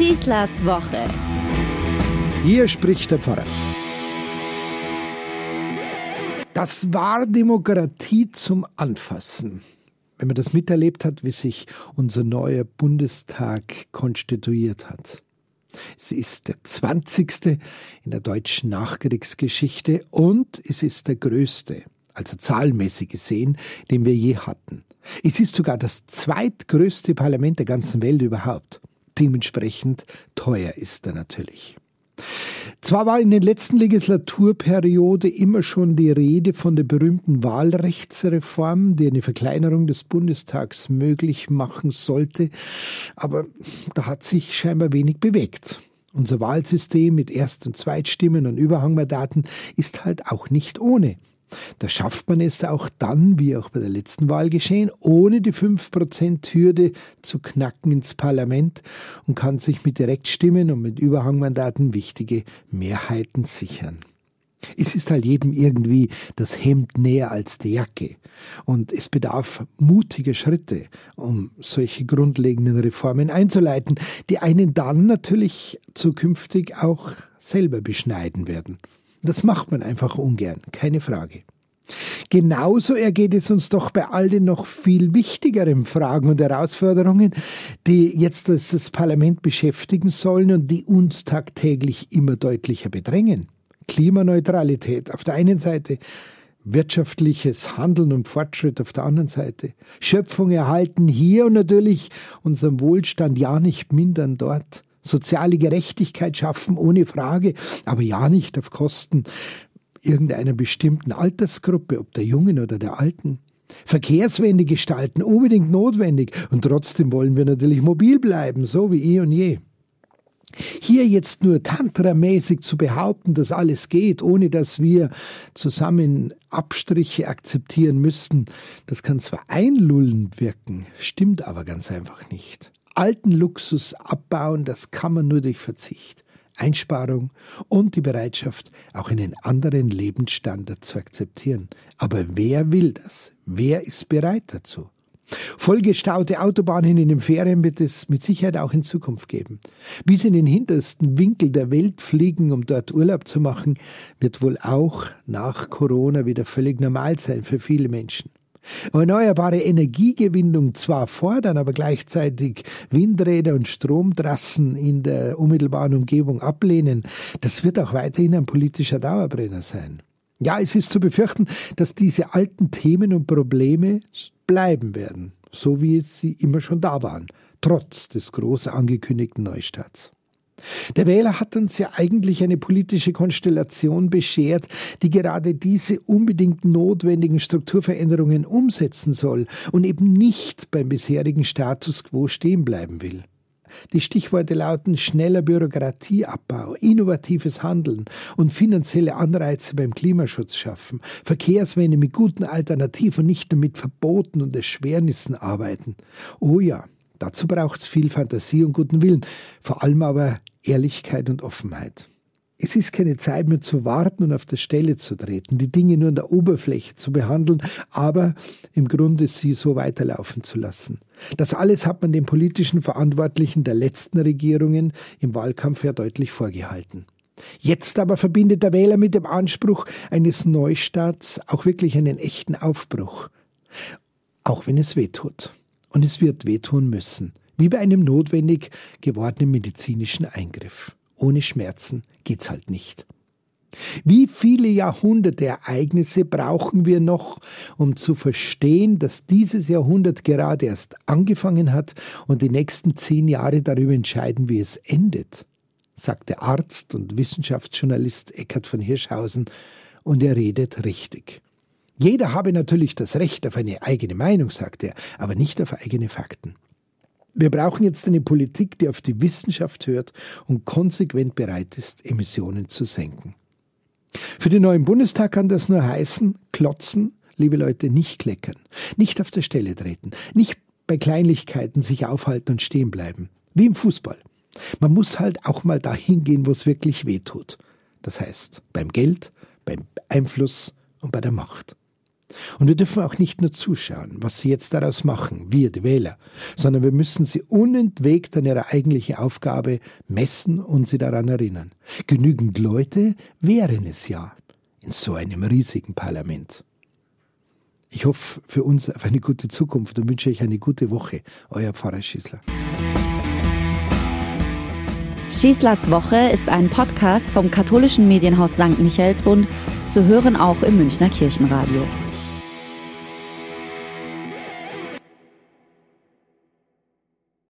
Schießlers Woche. Hier spricht der Pfarrer. Das war Demokratie zum Anfassen. Wenn man das miterlebt hat, wie sich unser neuer Bundestag konstituiert hat. Es ist der 20. in der deutschen Nachkriegsgeschichte und es ist der größte, also zahlmäßig gesehen, den wir je hatten. Es ist sogar das zweitgrößte Parlament der ganzen Welt überhaupt. Dementsprechend teuer ist er natürlich. Zwar war in der letzten Legislaturperiode immer schon die Rede von der berühmten Wahlrechtsreform, die eine Verkleinerung des Bundestags möglich machen sollte, aber da hat sich scheinbar wenig bewegt. Unser Wahlsystem mit Erst- und Zweitstimmen und Überhangmandaten ist halt auch nicht ohne. Da schafft man es auch dann, wie auch bei der letzten Wahl geschehen, ohne die 5%-Hürde zu knacken ins Parlament und kann sich mit Direktstimmen und mit Überhangmandaten wichtige Mehrheiten sichern. Es ist halt jedem irgendwie das Hemd näher als die Jacke. Und es bedarf mutiger Schritte, um solche grundlegenden Reformen einzuleiten, die einen dann natürlich zukünftig auch selber beschneiden werden. Das macht man einfach ungern, keine Frage. Genauso ergeht es uns doch bei all den noch viel wichtigeren Fragen und Herausforderungen, die jetzt das Parlament beschäftigen sollen und die uns tagtäglich immer deutlicher bedrängen. Klimaneutralität auf der einen Seite, wirtschaftliches Handeln und Fortschritt auf der anderen Seite, Schöpfung erhalten hier und natürlich unseren Wohlstand ja nicht mindern dort soziale Gerechtigkeit schaffen, ohne Frage, aber ja nicht auf Kosten irgendeiner bestimmten Altersgruppe, ob der Jungen oder der Alten. Verkehrswende gestalten, unbedingt notwendig. Und trotzdem wollen wir natürlich mobil bleiben, so wie eh und je. Hier jetzt nur tantramäßig zu behaupten, dass alles geht, ohne dass wir zusammen Abstriche akzeptieren müssten, das kann zwar einlullend wirken, stimmt aber ganz einfach nicht alten Luxus abbauen, das kann man nur durch Verzicht, Einsparung und die Bereitschaft, auch einen anderen Lebensstandard zu akzeptieren. Aber wer will das? Wer ist bereit dazu? Vollgestaute Autobahnen in den Ferien wird es mit Sicherheit auch in Zukunft geben. Bis in den hintersten Winkel der Welt fliegen, um dort Urlaub zu machen, wird wohl auch nach Corona wieder völlig normal sein für viele Menschen. Erneuerbare Energiegewinnung zwar fordern, aber gleichzeitig Windräder und Stromtrassen in der unmittelbaren Umgebung ablehnen, das wird auch weiterhin ein politischer Dauerbrenner sein. Ja, es ist zu befürchten, dass diese alten Themen und Probleme bleiben werden, so wie sie immer schon da waren, trotz des groß angekündigten Neustarts. Der Wähler hat uns ja eigentlich eine politische Konstellation beschert, die gerade diese unbedingt notwendigen Strukturveränderungen umsetzen soll und eben nicht beim bisherigen Status quo stehen bleiben will. Die Stichworte lauten schneller Bürokratieabbau, innovatives Handeln und finanzielle Anreize beim Klimaschutz schaffen, Verkehrswende mit guten Alternativen und nicht nur mit Verboten und Erschwernissen arbeiten. Oh ja, dazu braucht es viel Fantasie und guten Willen, vor allem aber Ehrlichkeit und Offenheit. Es ist keine Zeit mehr zu warten und auf der Stelle zu treten, die Dinge nur an der Oberfläche zu behandeln, aber im Grunde sie so weiterlaufen zu lassen. Das alles hat man den politischen Verantwortlichen der letzten Regierungen im Wahlkampf ja deutlich vorgehalten. Jetzt aber verbindet der Wähler mit dem Anspruch eines Neustarts auch wirklich einen echten Aufbruch. Auch wenn es wehtut. Und es wird wehtun müssen wie bei einem notwendig gewordenen medizinischen Eingriff. Ohne Schmerzen geht's halt nicht. Wie viele Jahrhunderte Ereignisse brauchen wir noch, um zu verstehen, dass dieses Jahrhundert gerade erst angefangen hat und die nächsten zehn Jahre darüber entscheiden, wie es endet? sagt der Arzt und Wissenschaftsjournalist Eckhard von Hirschhausen, und er redet richtig. Jeder habe natürlich das Recht auf eine eigene Meinung, sagt er, aber nicht auf eigene Fakten. Wir brauchen jetzt eine Politik, die auf die Wissenschaft hört und konsequent bereit ist, Emissionen zu senken. Für den neuen Bundestag kann das nur heißen, klotzen, liebe Leute, nicht kleckern, nicht auf der Stelle treten, nicht bei Kleinlichkeiten sich aufhalten und stehen bleiben. Wie im Fußball. Man muss halt auch mal dahin gehen, wo es wirklich weh tut. Das heißt, beim Geld, beim Einfluss und bei der Macht. Und wir dürfen auch nicht nur zuschauen, was sie jetzt daraus machen, wir, die Wähler, sondern wir müssen sie unentwegt an ihrer eigentlichen Aufgabe messen und sie daran erinnern. Genügend Leute wären es ja in so einem riesigen Parlament. Ich hoffe für uns auf eine gute Zukunft und wünsche euch eine gute Woche. Euer Pfarrer Schießler. Schießlers Woche ist ein Podcast vom katholischen Medienhaus St. Michaelsbund, zu hören auch im Münchner Kirchenradio.